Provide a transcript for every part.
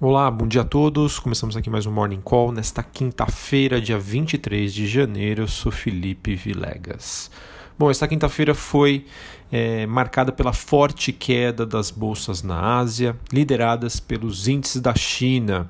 Olá, bom dia a todos. Começamos aqui mais um Morning Call nesta quinta-feira, dia 23 de janeiro. Eu sou Felipe Vilegas. Bom, esta quinta-feira foi é, marcada pela forte queda das bolsas na Ásia, lideradas pelos índices da China.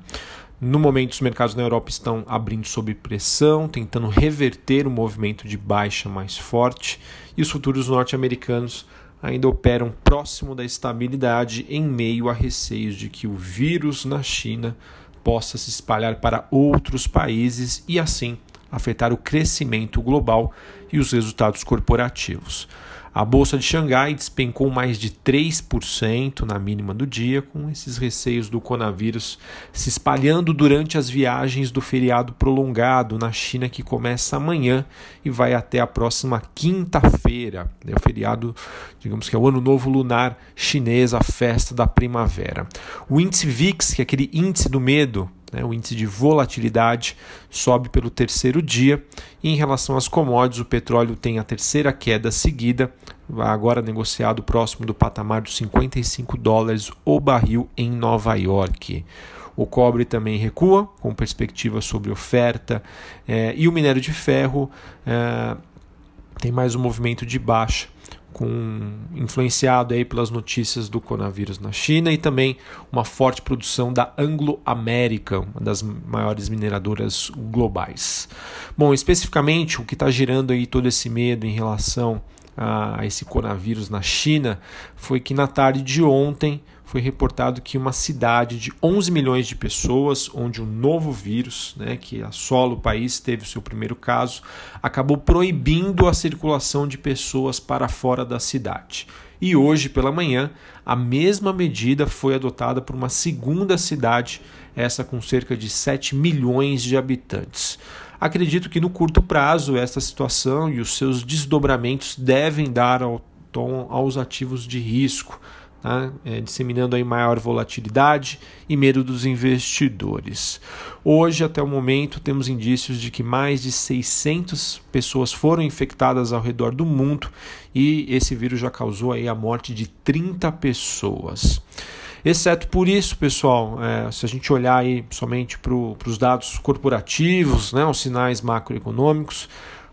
No momento, os mercados na Europa estão abrindo sob pressão, tentando reverter o movimento de baixa mais forte, e os futuros norte-americanos ainda operam próximo da estabilidade em meio a receios de que o vírus na China possa se espalhar para outros países e assim afetar o crescimento global e os resultados corporativos. A bolsa de Xangai despencou mais de 3% na mínima do dia, com esses receios do coronavírus se espalhando durante as viagens do feriado prolongado na China, que começa amanhã e vai até a próxima quinta-feira. É o feriado, digamos que é o Ano Novo Lunar Chinês, a festa da primavera. O índice VIX, que é aquele índice do medo, né, o índice de volatilidade sobe pelo terceiro dia. E em relação às commodities, o petróleo tem a terceira queda seguida, agora negociado próximo do patamar dos 55 dólares o barril em Nova York. O cobre também recua, com perspectiva sobre oferta, eh, e o minério de ferro eh, tem mais um movimento de baixa com, influenciado aí pelas notícias do coronavírus na China e também uma forte produção da Anglo American, uma das maiores mineradoras globais. Bom, especificamente o que está gerando aí todo esse medo em relação a esse coronavírus na China foi que na tarde de ontem foi reportado que uma cidade de 11 milhões de pessoas, onde um novo vírus, né, que assola o país, teve o seu primeiro caso, acabou proibindo a circulação de pessoas para fora da cidade. E hoje pela manhã, a mesma medida foi adotada por uma segunda cidade, essa com cerca de 7 milhões de habitantes. Acredito que no curto prazo esta situação e os seus desdobramentos devem dar ao tom aos ativos de risco, tá? é, disseminando aí maior volatilidade e medo dos investidores. Hoje, até o momento, temos indícios de que mais de 600 pessoas foram infectadas ao redor do mundo e esse vírus já causou aí a morte de 30 pessoas. Exceto por isso, pessoal, é, se a gente olhar aí somente para os dados corporativos, né, os sinais macroeconômicos,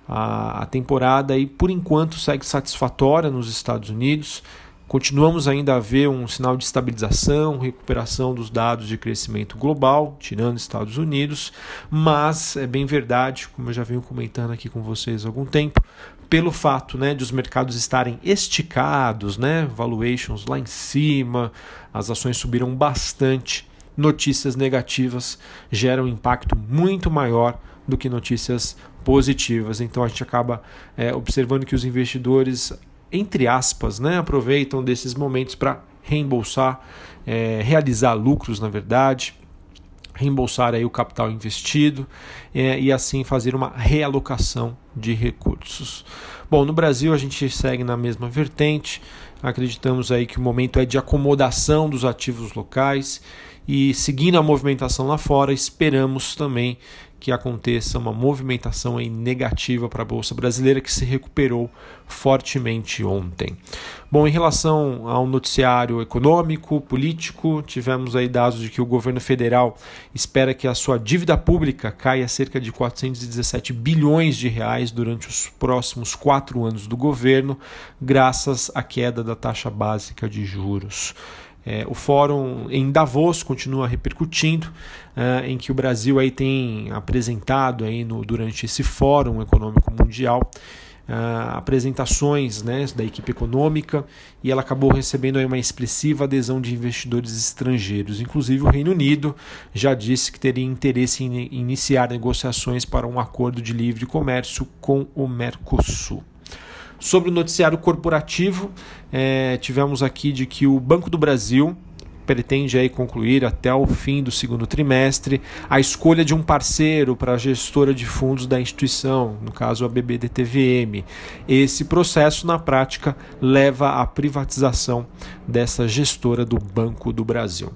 a, a temporada aí, por enquanto segue satisfatória nos Estados Unidos. Continuamos ainda a ver um sinal de estabilização, recuperação dos dados de crescimento global, tirando Estados Unidos, mas é bem verdade, como eu já venho comentando aqui com vocês há algum tempo, pelo fato né, de os mercados estarem esticados, né, valuations lá em cima, as ações subiram bastante, notícias negativas geram um impacto muito maior do que notícias positivas. Então a gente acaba é, observando que os investidores entre aspas, né, aproveitam desses momentos para reembolsar, é, realizar lucros, na verdade, reembolsar aí o capital investido é, e assim fazer uma realocação de recursos. Bom, no Brasil a gente segue na mesma vertente. Acreditamos aí que o momento é de acomodação dos ativos locais e seguindo a movimentação lá fora, esperamos também que aconteça uma movimentação aí negativa para a bolsa brasileira que se recuperou fortemente ontem. Bom, em relação ao noticiário econômico, político, tivemos aí dados de que o governo federal espera que a sua dívida pública caia cerca de 417 bilhões de reais durante os próximos quatro anos do governo, graças à queda da taxa básica de juros. É, o fórum em Davos continua repercutindo, é, em que o Brasil aí tem apresentado aí no, durante esse Fórum Econômico Mundial é, apresentações né, da equipe econômica e ela acabou recebendo uma expressiva adesão de investidores estrangeiros. Inclusive o Reino Unido já disse que teria interesse em iniciar negociações para um acordo de livre comércio com o Mercosul. Sobre o noticiário corporativo, é, tivemos aqui de que o Banco do Brasil pretende aí concluir até o fim do segundo trimestre a escolha de um parceiro para a gestora de fundos da instituição, no caso a BBDTVM. Esse processo, na prática, leva à privatização dessa gestora do Banco do Brasil.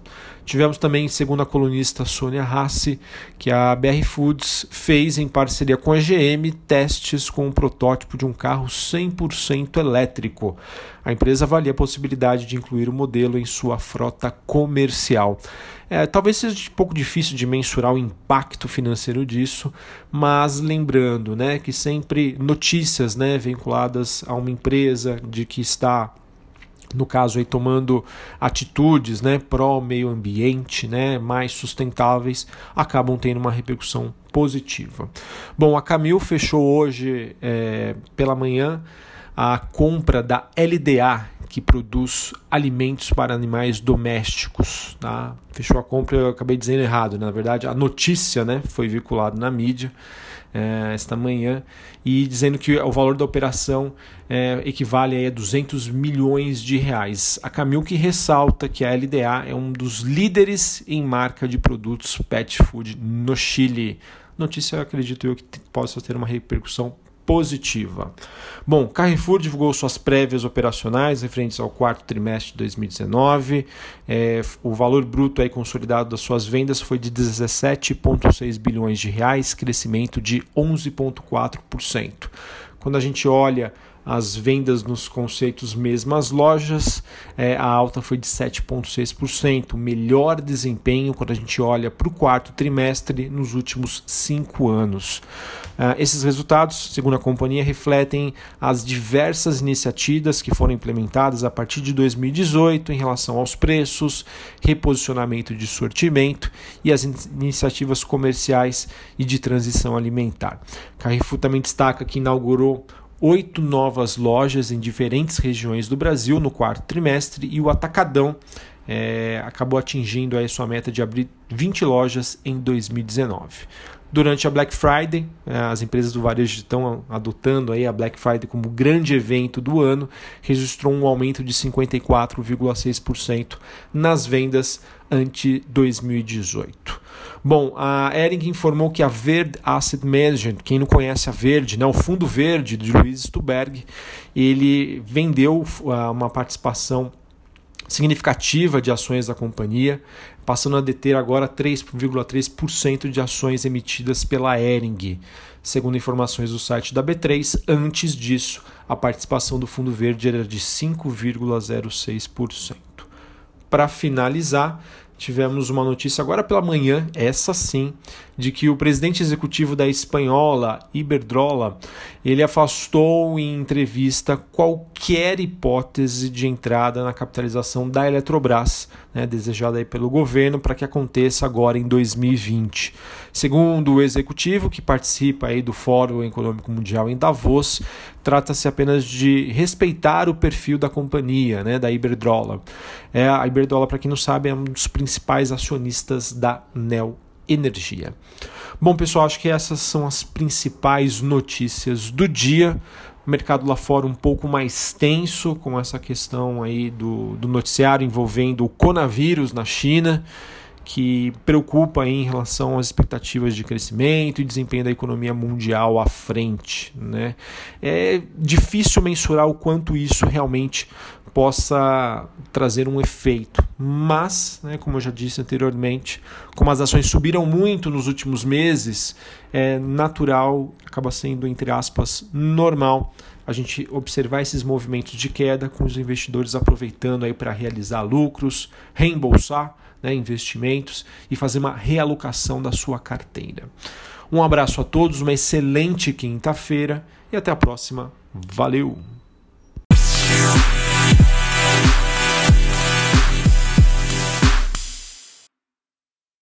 Tivemos também, segundo a colunista Sônia Rassi, que a BR Foods fez em parceria com a GM testes com um protótipo de um carro 100% elétrico. A empresa avalia a possibilidade de incluir o modelo em sua frota comercial. É, talvez seja um pouco difícil de mensurar o impacto financeiro disso, mas lembrando né, que sempre notícias né, vinculadas a uma empresa de que está no caso aí tomando atitudes né, pró meio ambiente, né, mais sustentáveis, acabam tendo uma repercussão positiva. Bom, a Camil fechou hoje é, pela manhã a compra da LDA, que produz alimentos para animais domésticos. Tá? Fechou a compra, eu acabei dizendo errado, na verdade a notícia né, foi veiculada na mídia é, esta manhã e dizendo que o valor da operação é, equivale a 200 milhões de reais. A Camil que ressalta que a LDA é um dos líderes em marca de produtos pet food no Chile. Notícia, acredito eu, que possa ter uma repercussão positiva. Bom, Carrefour divulgou suas prévias operacionais referentes ao quarto trimestre de 2019. É, o valor bruto aí consolidado das suas vendas foi de 17,6 bilhões de reais, crescimento de 11,4%. Quando a gente olha as vendas nos conceitos mesmas lojas, é, a alta foi de 7,6%, melhor desempenho quando a gente olha para o quarto trimestre nos últimos cinco anos. Uh, esses resultados, segundo a companhia, refletem as diversas iniciativas que foram implementadas a partir de 2018 em relação aos preços, reposicionamento de sortimento e as in iniciativas comerciais e de transição alimentar. Carrefour também destaca que inaugurou oito novas lojas em diferentes regiões do Brasil no quarto trimestre e o Atacadão é, acabou atingindo a sua meta de abrir 20 lojas em 2019. Durante a Black Friday, é, as empresas do varejo estão adotando aí a Black Friday como grande evento do ano, registrou um aumento de 54,6% nas vendas ante 2018. Bom, a Ering informou que a Verde Asset Management, quem não conhece a Verde, né, o Fundo Verde de Luiz Stuberg, ele vendeu uh, uma participação significativa de ações da companhia, passando a deter agora 3,3% de ações emitidas pela Ering. Segundo informações do site da B3, antes disso, a participação do Fundo Verde era de 5,06%. Para finalizar, tivemos uma notícia agora pela manhã, essa sim, de que o presidente executivo da espanhola, Iberdrola, ele afastou em entrevista qualquer hipótese de entrada na capitalização da Eletrobras, né, desejada pelo governo para que aconteça agora em 2020. Segundo o executivo, que participa aí do Fórum Econômico Mundial em Davos, trata-se apenas de respeitar o perfil da companhia, né, da Iberdrola. É, a Iberdrola, para quem não sabe, é um dos principais acionistas da Neo energia. Bom, pessoal, acho que essas são as principais notícias do dia. Mercado lá fora um pouco mais tenso com essa questão aí do, do noticiário envolvendo o coronavírus na China, que preocupa em relação às expectativas de crescimento e desempenho da economia mundial à frente. Né? É difícil mensurar o quanto isso realmente possa trazer um efeito. Mas, né, como eu já disse anteriormente, como as ações subiram muito nos últimos meses, é natural, acaba sendo, entre aspas, normal a gente observar esses movimentos de queda com os investidores aproveitando aí para realizar lucros, reembolsar né, investimentos e fazer uma realocação da sua carteira. Um abraço a todos, uma excelente quinta-feira e até a próxima. Valeu!